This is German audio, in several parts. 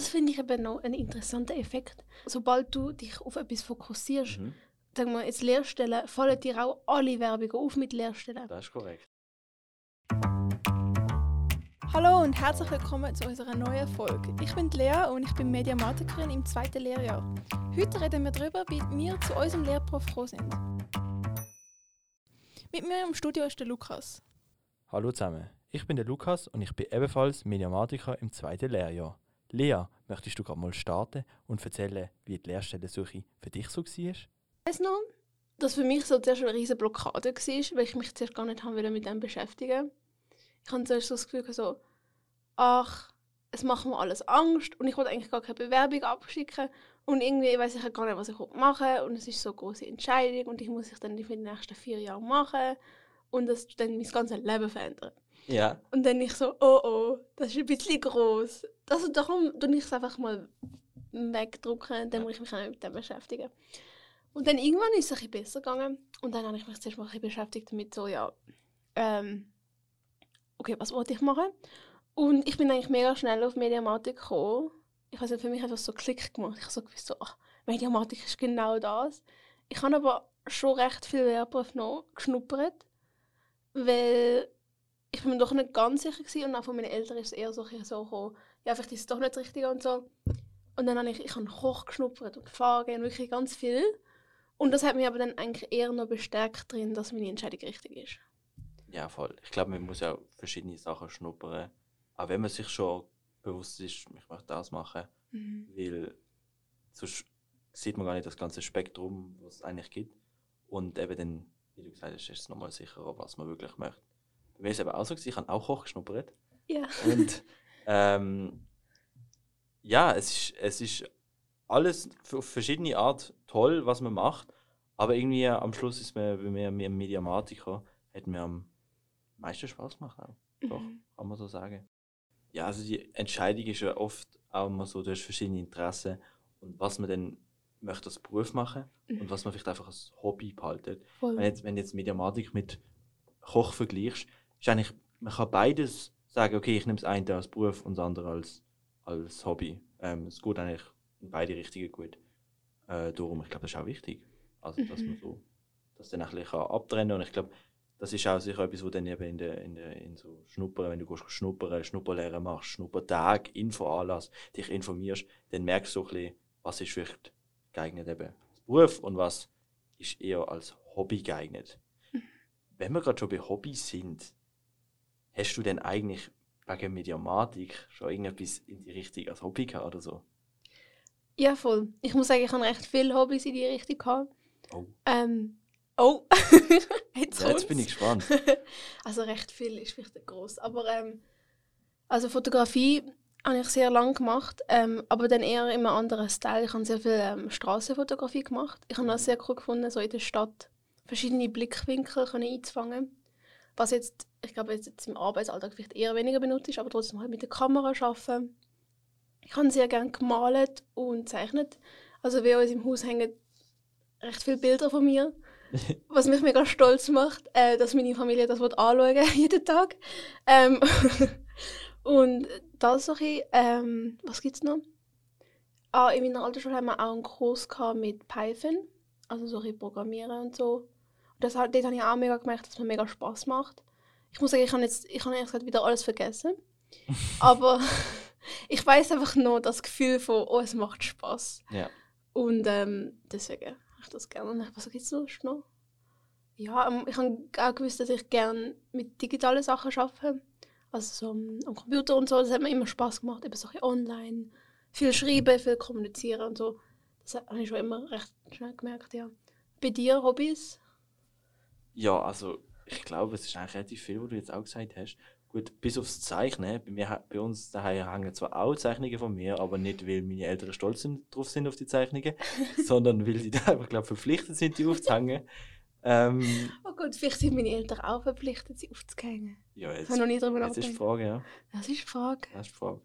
Das finde ich eben noch ein interessanter Effekt. Sobald du dich auf etwas fokussierst, Mhm. sagen wir jetzt Lehrstellen, fallen dir auch alle Werbungen auf mit Lehrstellen. Das ist korrekt. Hallo und herzlich willkommen zu unserer neuen Folge. Ich bin Lea und ich bin Mediamatikerin im zweiten Lehrjahr. Heute reden wir darüber, wie wir zu unserem Lehrberuf gekommen sind. Mit mir im Studio ist der Lukas. Hallo zusammen, ich bin der Lukas und ich bin ebenfalls Mediamatiker im zweiten Lehrjahr. Lea, möchtest du gerade mal starten und erzählen, wie die Lehrstellensuche für dich so war? Ich weiss noch, dass für mich so zuerst eine riesige Blockade war, weil ich mich zuerst gar nicht haben mit dem beschäftigen. Ich hatte zuerst so das Gefühl, so, ach, es macht mir alles Angst und ich wollte eigentlich gar keine Bewerbung abschicken und irgendwie weiß ich gar nicht, was ich machen und es ist so eine große Entscheidung und ich muss ich dann für die nächsten vier Jahre machen und das dann mein ganzes Leben verändern. Ja. Und dann ich so, oh oh, das ist ein bisschen groß. Also darum tue ich es einfach mal wegdrücken, dann muss ich mich auch mit dem beschäftigen. Und dann irgendwann ist es ein bisschen besser gegangen und dann habe ich mich zuerst mal ein bisschen beschäftigt damit, so ja, ähm, okay, was wollte ich machen? Und ich bin eigentlich mega schnell auf Mediamatik gekommen. Ich weiß nicht, für mich hat das so Klick gemacht. Ich habe so gewusst, so, ach, Mediamatik ist genau das. Ich habe aber schon recht viel Lehrberufe noch geschnuppert, weil ich bin mir doch nicht ganz sicher gewesen, und auch von meinen Eltern ist es eher so, so gekommen, ja, vielleicht ist es doch nicht das Richtige und so. Und dann habe ich, ich habe Koch geschnuppert und Fahren und wirklich ganz viel. Und das hat mich aber dann eigentlich eher noch bestärkt drin, dass meine Entscheidung richtig ist. Ja, voll. Ich glaube, man muss ja verschiedene Sachen schnuppern. Auch wenn man sich schon bewusst ist, ich möchte das machen. Weil sonst sieht man gar nicht das ganze Spektrum, was es eigentlich gibt. Und eben dann, wie du gesagt hast, ist es nochmal sicherer, was man wirklich möchte. Mir ist es eben auch so, gewesen, ich habe auch Koch geschnuppert. Ja. Und ähm, ja, es ist, es ist alles auf verschiedene Art toll, was man macht. Aber irgendwie am Schluss ist mir bei mir mir Mediamatiker hat mir am meisten Spaß gemacht. Auch. Doch, kann man so sagen. Ja, also die Entscheidung ist ja oft auch immer so, du hast verschiedene Interessen und was man dann möchte als Beruf machen und was man vielleicht einfach als Hobby behaltet. Voll. Wenn jetzt, wenn jetzt Mediamatik mit Koch vergleichst, ist eigentlich, man kann beides sagen, okay, ich nehme das eine als Beruf und das andere als, als Hobby. Ähm, es geht eigentlich in beide Richtungen gut. Äh, darum, ich glaube, das ist auch wichtig. Also, dass man so das dann ein bisschen kann abtrennen und ich glaube, das ist auch sicher etwas, wo dann eben in der, in der in so Schnuppern, wenn du gehst schnuppern, Schnupperlehre machst, Schnuppertag, Infoanlass, dich informierst, dann merkst du so ein bisschen, was ist vielleicht geeignet eben als Beruf und was ist eher als Hobby geeignet. Wenn wir gerade schon bei Hobbys sind, hast du denn eigentlich wegen Mediamatik schon irgendetwas in die Richtung als Hobby gehabt oder so? Ja, voll. Ich muss sagen, ich habe recht viele Hobbys in die Richtung gehabt. Oh. Ähm, oh, jetzt, Ja, jetzt bin ich gespannt. Also recht viel ist vielleicht groß, aber ähm, also Fotografie habe ich sehr lange gemacht, ähm, aber dann eher in einem anderen Style. Ich habe sehr viel ähm, Straßenfotografie gemacht. Ich habe das sehr cool gefunden, so in der Stadt verschiedene Blickwinkel können einzufangen. Was jetzt, ich glaube, jetzt, im Arbeitsalltag vielleicht eher weniger benutzt ist, aber trotzdem halt mit der Kamera arbeiten. Ich habe sehr gerne gemalt und gezeichnet. Also wie uns im Haus hängen recht viele Bilder von mir. Was mich mega stolz macht, äh, dass meine Familie das anschauen jeden Tag. Ähm, und das so ein ähm, was gibt es noch? Ah, in meiner Altersschule haben wir auch einen Kurs mit Python, also so ein Programmieren und so. Das, dort habe ich auch mega gemerkt, dass es mir mega Spaß macht. Ich muss sagen, ich habe jetzt, ich habe ehrlich gesagt wieder alles vergessen. Aber ich weiß einfach nur das Gefühl von, oh, es macht Spaß. Ja. Und ähm, deswegen habe ich das gerne. Was gibt es sonst noch? Ja, ähm, ich habe auch gewusst, dass ich gerne mit digitalen Sachen arbeite. Also so am, Computer und so. Das hat mir immer Spaß gemacht. Eben so ein bisschen online. Viel schreiben, viel kommunizieren und so. Das habe ich schon immer recht schnell gemerkt, ja. Bei dir Hobbys? Ja, also ich glaube, es ist eigentlich relativ viel, was du jetzt auch gesagt hast. Gut, bis aufs Zeichnen. Bei, mir, bei uns daheim hängen zwar auch Zeichnungen von mir, aber nicht, weil meine Eltern stolz sind, drauf sind auf die Zeichnungen, sondern weil die da einfach glaub, verpflichtet sind, die aufzuhängen. Ähm, Oh gut, vielleicht sind meine Eltern auch verpflichtet, sie aufzuhängen. ja, Ich jetzt, habe noch nie darüber jetzt ist die nachgedacht. Frage, ja. Das ist die Frage. Das ist die Frage.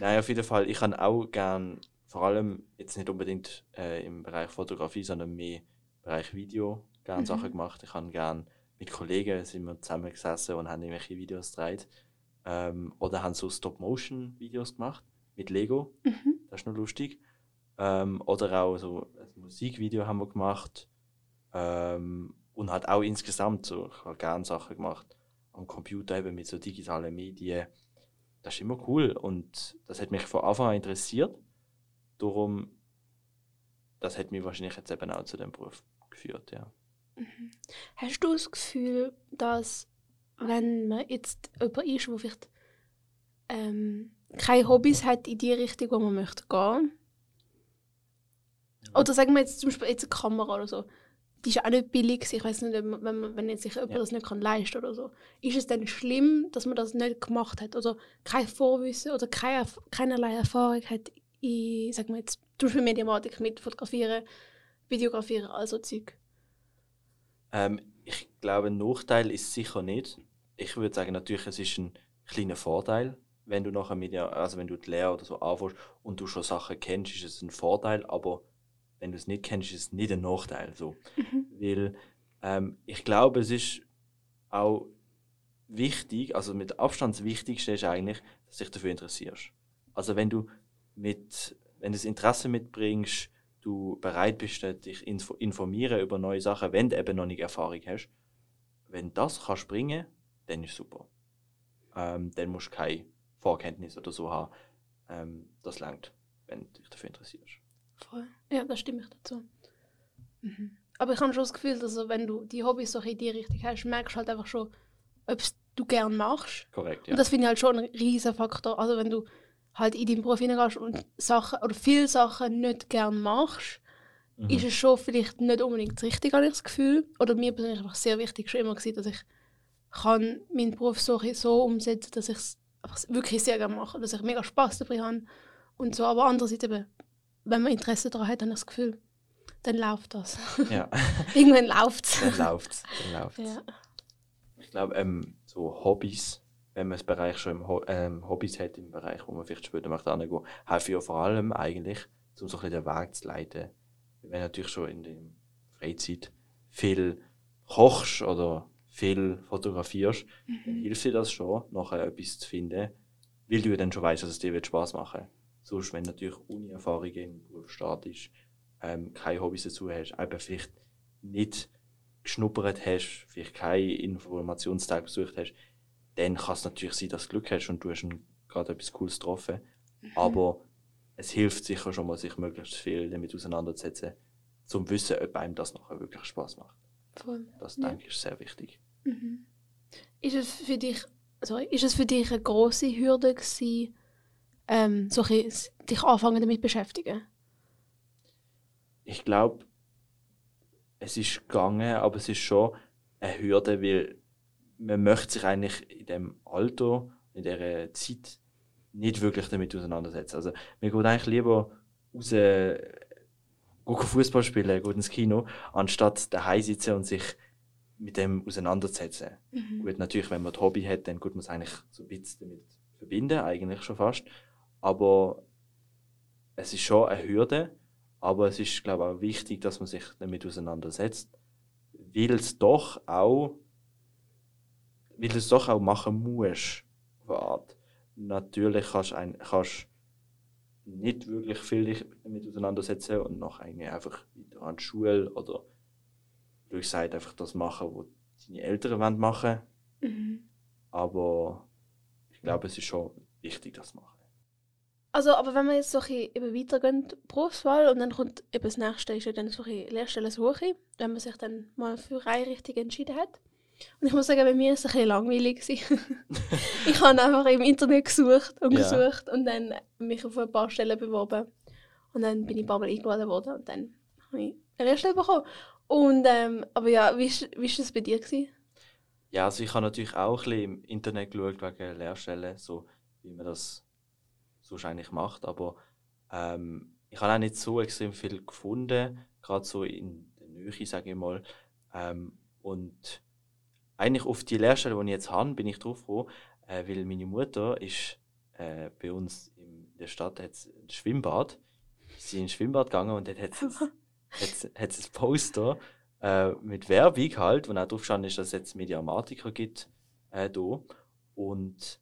Nein, auf jeden Fall. Ich habe auch gern, vor allem jetzt nicht unbedingt äh, im Bereich Fotografie, sondern mehr im Bereich Video, gern Mhm. Sachen gemacht. Ich habe gern mit Kollegen sind wir zusammengesessen und haben irgendwelche Videos gedreht. Ähm, oder haben so Stop-Motion-Videos gemacht. mit Lego. Mhm. Das ist noch lustig. Ähm, oder auch so ein Musikvideo haben wir gemacht. Ähm, und hat auch insgesamt so, ich habe gerne Sachen gemacht am Computer eben mit so digitalen Medien. Das ist immer cool und das hat mich von Anfang an interessiert. Darum, das hat mich wahrscheinlich jetzt eben auch zu dem Beruf geführt, ja. Hast du das Gefühl, dass wenn man jetzt jemand ist, der vielleicht ähm, keine Hobbys hat in die Richtung, wo man möchte gehen, oder sagen wir jetzt zum Beispiel jetzt eine Kamera oder so, die ist auch nicht billig. Ich weiß nicht, wenn, man, wenn jetzt sich jemand Ja. das nicht kann leisten oder so, ist es dann schlimm, dass man das nicht gemacht hat oder kein Vorwissen oder keine, keinerlei Erfahrung hat in, sagen wir jetzt, zum Beispiel Mediamatik mit Fotografieren, Videografieren, also Zeug. Ähm, ich glaube, ein Nachteil ist sicher nicht. Ich würde sagen, natürlich, es ist ein kleiner Vorteil, wenn du nachher mit also wenn du die Lehre oder so anfängst und du schon Sachen kennst, ist es ein Vorteil, aber wenn du es nicht kennst, ist es nicht ein Nachteil. So. Weil ähm, ich glaube, es ist auch wichtig, also mit Abstand das Wichtigste ist eigentlich, dass du dich dafür interessierst. Also wenn du mit, wenn du das Interesse mitbringst, du bereit bist, dich info informieren über neue Sachen, wenn du eben noch nicht Erfahrung hast, wenn das kannst bringen, dann ist super. Ähm, dann musst du keine Vorkenntnis oder so haben. Ähm, das langt, wenn du dich dafür interessierst. Voll. Ja, da stimme ich dazu. Mhm. Aber ich habe schon das Gefühl, dass wenn du die Hobbys so in die Richtung hast, merkst du halt einfach schon, ob du gern machst. Korrekt, ja. Und das finde ich halt schon ein riesen Faktor. Also wenn du halt in deinen Beruf hineingehst und Sachen oder viele Sachen nicht gern machst, Mhm. ist es schon vielleicht nicht unbedingt das Richtige, habe ich das Gefühl. Oder mir persönlich einfach sehr wichtig schon immer gewesen, dass ich kann meinen Beruf so, so umsetzen dass ich es wirklich sehr gerne mache, dass ich mega Spaß dabei habe und so. Aber andererseits eben, wenn man Interesse daran hat, habe ich das Gefühl, dann läuft das. ja. Irgendwann läuft es. dann läuft es. Dann läuft's. ja. Ich glaube, ähm, so Hobbys, wenn man das Bereich schon im Ho ähm, Hobbys hat, im Bereich, wo man vielleicht später möchte angehen, helfen ja vor allem eigentlich, um so ein bisschen den Weg zu leiten. Wenn du natürlich schon in der Freizeit viel kochst oder viel fotografierst, dann hilft dir das schon, nachher etwas zu finden, weil du ja dann schon weißt, dass es dir Spaß machen wird. Sonst, wenn du natürlich Uni-Erfahrung im Beruf startest, ähm, keine Hobbys dazu hast, eben vielleicht nicht geschnuppert hast, vielleicht keinen Informationstag besucht hast, dann kann es natürlich sein, dass du Glück hast und du hast gerade etwas Cooles getroffen. Aber es hilft sicher schon mal, sich möglichst viel damit auseinanderzusetzen, zum Wissen, ob einem das nachher wirklich Spaß macht. Voll. Das Ja. denke ich ist sehr wichtig. Mhm. Ist es für dich, sorry, ist es für dich eine große Hürde gewesen, ähm, so ein dich anfangen damit beschäftigen? Ich glaube, es ist gegangen, aber es ist schon eine Hürde, weil man möchte sich eigentlich in dem Alter, in dieser Zeit nicht wirklich damit auseinandersetzen. Also mir geht eigentlich lieber raus, gehen Fußball spielen, gehen ins Kino, anstatt daheim sitzen und sich mit dem auseinandersetzen. Gut, natürlich, wenn man ein Hobby hat, dann gut man es eigentlich so ein bisschen damit verbinden, eigentlich schon fast. Aber es ist schon eine Hürde, aber es ist, glaube ich, auch wichtig, dass man sich damit auseinandersetzt, weil es doch auch, weil du es doch auch machen musst. Natürlich kannst du ein, kannst nicht wirklich viel damit auseinandersetzen und noch einfach wieder an die Schule oder du gesagt einfach das machen, was deine Eltern wollen machen Mhm. aber ich glaube, es ist schon wichtig, das zu machen. Also, aber wenn wir jetzt so ein bisschen eben weitergehen, Berufswahl, und dann kommt eben das nächste, ist ja dann so Lehrstellensuche, wenn man sich dann mal für eine Richtung entschieden hat. Und ich muss sagen, bei mir war es ein bisschen langweilig. ich habe einfach im Internet gesucht und Ja. gesucht und dann mich auf ein paar Stellen beworben. Und dann bin ich ein paar Mal eingeladen worden und dann habe ich eine Lehrstelle bekommen. Und, ähm, aber ja, wie war das bei dir? Gewesen? Ja, also ich habe natürlich auch ein bisschen im Internet geschaut wegen Lehrstellen, so wie man das so eigentlich macht, aber ähm, ich habe auch nicht so extrem viel gefunden, gerade so in der Nähe, sage ich mal. Ähm, und eigentlich auf die Lehrstelle, die ich jetzt habe, bin ich drauf gekommen, äh, weil meine Mutter ist äh, bei uns in der Stadt hat's ein Schwimmbad. Sie ist ins Schwimmbad gegangen und dort hat es ein Poster äh, mit Werbung halt, wo auch drauf stand, ist, dass es jetzt Mediamatiker gibt äh, da. Und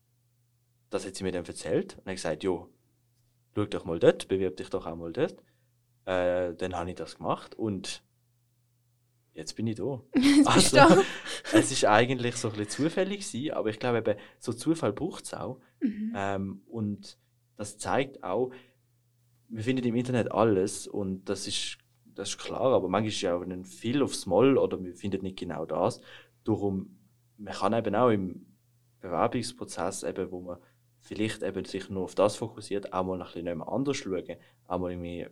das hat sie mir dann erzählt und hat gesagt, jo, schau doch mal dort, bewirb dich doch auch mal dort. Äh, dann habe ich das gemacht und jetzt bin ich da. Jetzt Also, da. es ist eigentlich so ein bisschen zufällig gewesen, aber ich glaube eben, so Zufall braucht es auch. Mhm. Ähm, und das zeigt auch, wir finden im Internet alles und das ist, das ist klar, aber manchmal ist ja auch ein viel aufs Moll oder wir finden nicht genau das. Darum, man kann eben auch im Bewerbungsprozess, eben, wo man vielleicht eben sich nur auf das fokussiert, auch mal ein bisschen nicht anders schauen, auch mal irgendwie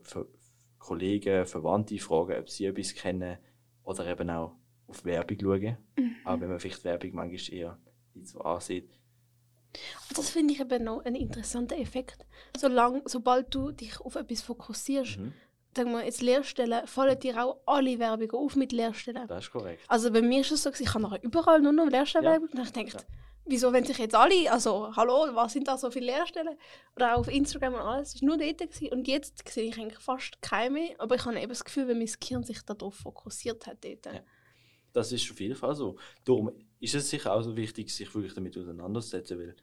Kollegen, Verwandte fragen, ob sie etwas kennen oder eben auch auf Werbung schauen, auch wenn man vielleicht Werbung manchmal eher nicht so ansieht. Das finde ich eben noch ein interessanter Effekt. Solang, sobald du dich auf etwas fokussierst, Mhm. sagen wir jetzt Lehrstellen, fallen dir auch alle Werbungen auf mit Lehrstellen. Das ist korrekt. Also bei mir ist es so, ich habe nachher überall nur noch Lehrstellenwerbung und ich denke, Ja. Wieso, wenn sich jetzt alle, also hallo, was sind da so viele Lehrstellen? Oder auch auf Instagram und alles, es war nur dort gewesen. und jetzt sehe ich eigentlich fast keine mehr, aber ich habe eben das Gefühl, wenn mein Gehirn sich darauf fokussiert hat dort. Ja. Das ist auf jeden Fall so. Darum ist es sicher auch so wichtig, sich wirklich damit auseinanderzusetzen, weil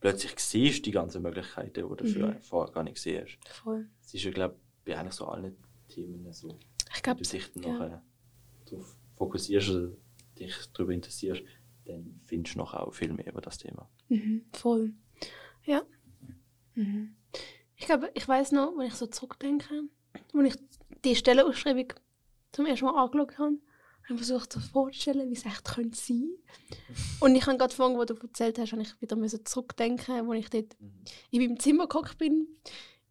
plötzlich siehst du die ganzen Möglichkeiten, die du Mhm. vorher gar nicht gesehen hast. Voll. Es ist ja, glaube ich, bei eigentlich so allen Themen so. Ich glaube, du dich dann ja. nachher darauf fokussierst oder dich darüber interessierst, dann findest du noch auch viel mehr über das Thema. Mhm, voll. Ja. Mhm. Ich glaube, ich weiß noch, wenn ich so zurückdenke, wenn ich die Stellenausschreibung zum ersten Mal angeschaut habe, habe ich versucht, so vorzustellen, wie es echt könnte sein Und ich habe gerade vorhin, wo du erzählt hast, habe ich wieder müssen zurückdenken, wo ich dort Mhm. in meinem Zimmer gehockt bin,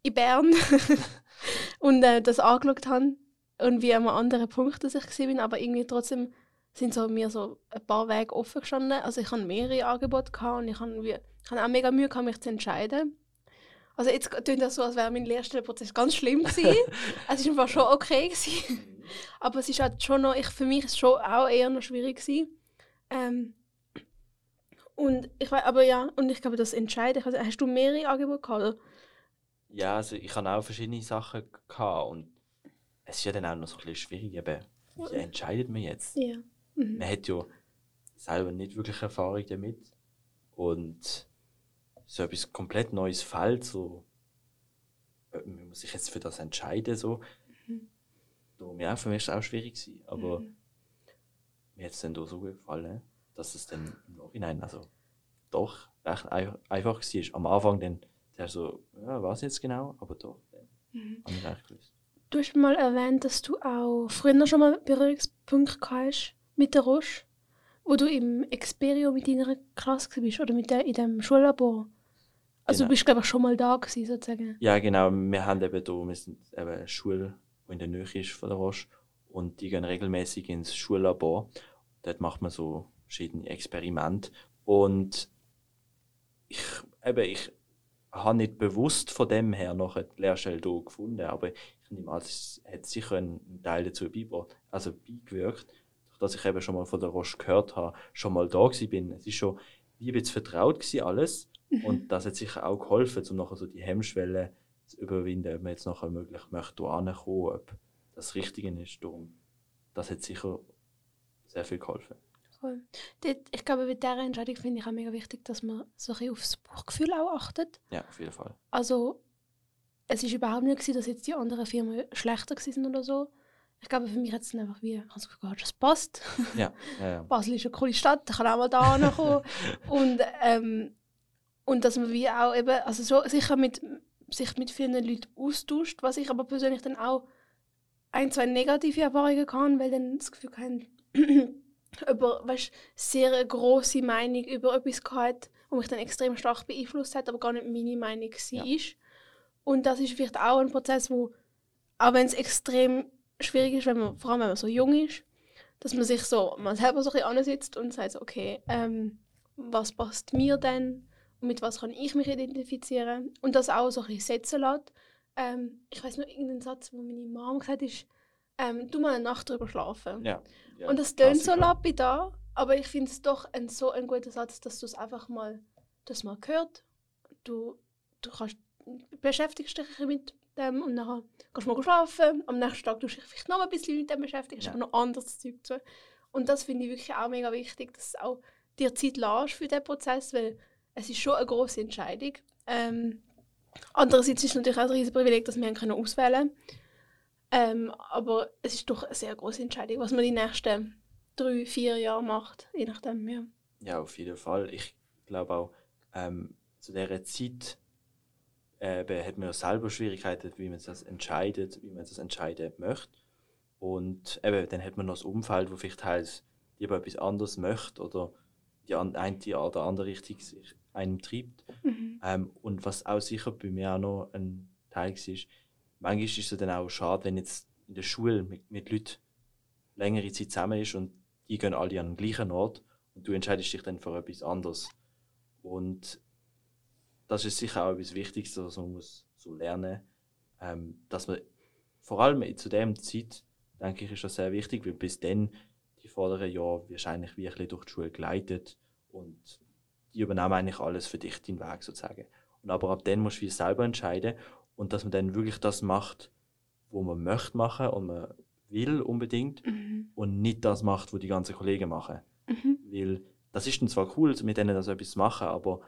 in Bern, und äh, das angeschaut habe und wie an einem anderen Punkt, dass ich bin, aber irgendwie trotzdem sind so mir so ein paar Wege offen gestanden. Also ich hatte mehrere Angebote gehabt und ich habe wie- ich habe auch mega Mühe gehabt, mich zu entscheiden. Also jetzt klingt das so, als wäre mein Lehrstellenprozess ganz schlimm gewesen. es war einfach schon okay gewesen. Aber es ist halt schon noch, ich, für mich ist es schon auch eher noch schwierig gewesen. Ähm, und ich weiß, aber ja, und ich glaube, das Entscheiden, also, hast du mehrere Angebote gehabt? Oder? Ja, also ich habe auch verschiedene Sachen gehabt und es ist ja dann auch noch so ein bisschen schwierig, eben, wie entscheidet man jetzt? Ja. Mhm. man hat ja selber nicht wirklich Erfahrung damit. Und so etwas komplett neues Feld, so, äh, man muss sich jetzt für das entscheiden, so. Darum, ja, für mich ist es auch schwierig gewesen. Aber Mhm. mir hat es dann doch so gut gefallen, dass es dann im Nachhinein, also doch recht ein- einfach war. Am Anfang dann, der so, ja, was jetzt genau, aber doch, dann Mhm. habe ich recht gewusst. Du hast mal erwähnt, dass du auch früher schon mal Berührungspunkte hast mit der Roche, wo du im Experio mit deiner Klasse bist oder mit der, in dem Schullabor. Also Genau. du bist, glaube ich, schon mal da gewesen, sozusagen. Ja, genau. Wir haben eben da, wir sind eben eine Schule, die in der Nähe ist von der Roche. Und die gehen regelmäßig ins Schullabor. Dort macht man so verschiedene Experimente. Und ich, eben, ich habe nicht bewusst von dem her noch eine Lehrstelle hier gefunden, aber ich nehme an, es hat sicher einen Teil dazu beigebracht, also beigewirkt, dass ich eben schon mal von der Roche gehört habe, schon mal da bin. Es ist schon wie ein bisschen vertraut gewesen alles. Und das hat sicher auch geholfen, um nachher so die Hemmschwelle zu überwinden, ob man jetzt nachher möglich möchte, hier ankommen, ob das Richtige ist. Darum, das hat sicher sehr viel geholfen. Dort, ich glaube, bei dieser Entscheidung finde ich auch mega wichtig, dass man so ein bisschen aufs Bauchgefühl auch achtet. Ja, auf jeden Fall. Also, es ist überhaupt nicht, gewesen, dass jetzt die anderen Firmen schlechter waren oder so. Ich glaube, für mich hat es einfach wie, ich habe das passt. Ja, ja, ja. Basel ist eine coole Stadt, ich kann auch mal da ankommen. und, ähm, und dass man wie auch eben, also so sicher mit, sich mit vielen Leuten austauscht, was ich aber persönlich dann auch ein, zwei negative Erfahrungen kann, weil dann das Gefühl kann, über, weißt, sehr grosse Meinung über etwas gehabt, und mich dann extrem stark beeinflusst hat, aber gar nicht meine Meinung war. Ja. Und das ist vielleicht auch ein Prozess, wo, auch wenn es extrem schwierig ist, wenn man, vor allem wenn man so jung ist, dass man sich so, man selber so ein bisschen ansitzt und sagt so, okay, ähm, was passt mir denn? Und mit was kann ich mich identifizieren? Und das auch so ein bisschen setzen lässt. Ähm, ich weiß nur irgendeinen Satz, wo meine Mom gesagt hat, ist, ähm, du mal eine Nacht drüber schlafen. ja, ja und das tönt so lapidar, aber ich finde es doch ein, so ein guter Satz, dass du es einfach mal, das mal gehört. Du, du kannst, beschäftigst dich ein bisschen mit dem und dann kannst du mal schlafen. Am nächsten Tag tust du dich vielleicht noch ein bisschen mit dem beschäftigen, hast Ja. aber noch anderes Zeug zu. Und das finde ich wirklich auch mega wichtig, dass du auch dir Zeit lässt für diesen Prozess, weil es ist schon eine große Entscheidung. Ähm, Andererseits ist es natürlich auch ein riesiges Privileg, dass wir ihn können auswählen können. Ähm, aber es ist doch eine sehr große Entscheidung, was man die nächsten drei, vier Jahre macht, je nachdem. Ja, ja auf jeden Fall. Ich glaube auch, ähm, zu dieser Zeit äh, hat man ja selber Schwierigkeiten, wie man das entscheidet, wie man das entscheiden möchte. Und eben, dann hat man noch das Umfeld, wo vielleicht heißt, lieber etwas anderes möchte oder die eine die oder andere Richtung sich einem treibt. Mhm. Ähm, und was auch sicher bei mir auch noch ein Teil war, manchmal ist es dann auch schade, wenn jetzt in der Schule mit, mit Leuten längere Zeit zusammen ist und die gehen alle an den gleichen Ort und du entscheidest dich dann für etwas anderes. Und das ist sicher auch etwas Wichtiges, was man muss so lernen ähm, dass man vor allem zu dem Zeit, denke ich, ist das sehr wichtig, weil bis dann die vorderen Jahre wahrscheinlich wirklich durch die Schule geleitet und die übernehmen eigentlich alles für dich, den Weg sozusagen. Und aber ab dann musst du selber entscheiden und dass man dann wirklich das macht, wo man möchte machen und man will unbedingt mhm. und nicht das macht, wo die ganzen Kollegen machen. Mhm. Weil das ist dann zwar cool, mit denen das etwas machen, aber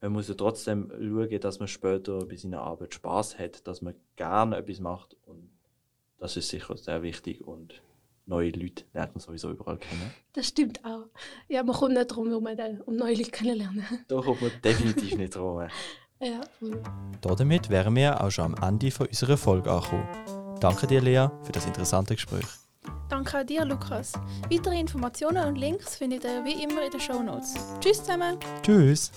man muss ja trotzdem schauen, dass man später bei seiner Arbeit Spaß hat, dass man gerne etwas macht und das ist sicher sehr wichtig und neue Leute lernt man sowieso überall kennen. Das stimmt auch. Ja, man kommt nicht darum, um, um neue Leute kennenzulernen. Da kommt man definitiv nicht drum. ja. Damit wären wir auch schon am Ende von unserer Folge angekommen. Danke dir, Lea, für das interessante Gespräch. Danke auch dir, Lukas. Weitere Informationen und Links findet ihr wie immer in den Show Notes. Tschüss zusammen. Tschüss.